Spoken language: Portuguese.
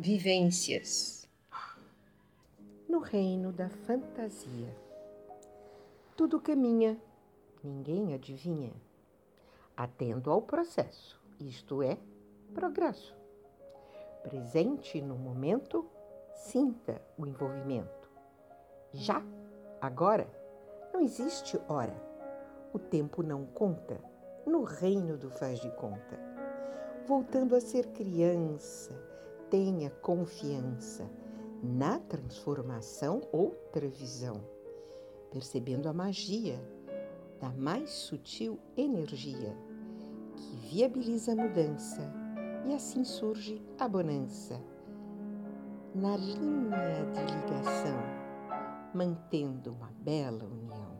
vivências. No reino da fantasia, tudo caminha, ninguém adivinha, atendo ao processo, isto é, progresso. Presente no momento, sinta o envolvimento. Já, agora, não existe hora. O tempo não conta no reino do faz de conta. Voltando a ser criança, tenha confiança na transformação, outra visão, percebendo a magia da mais sutil energia que viabiliza a mudança e assim surge a bonança. Na linha de ligação, mantendo uma bela união.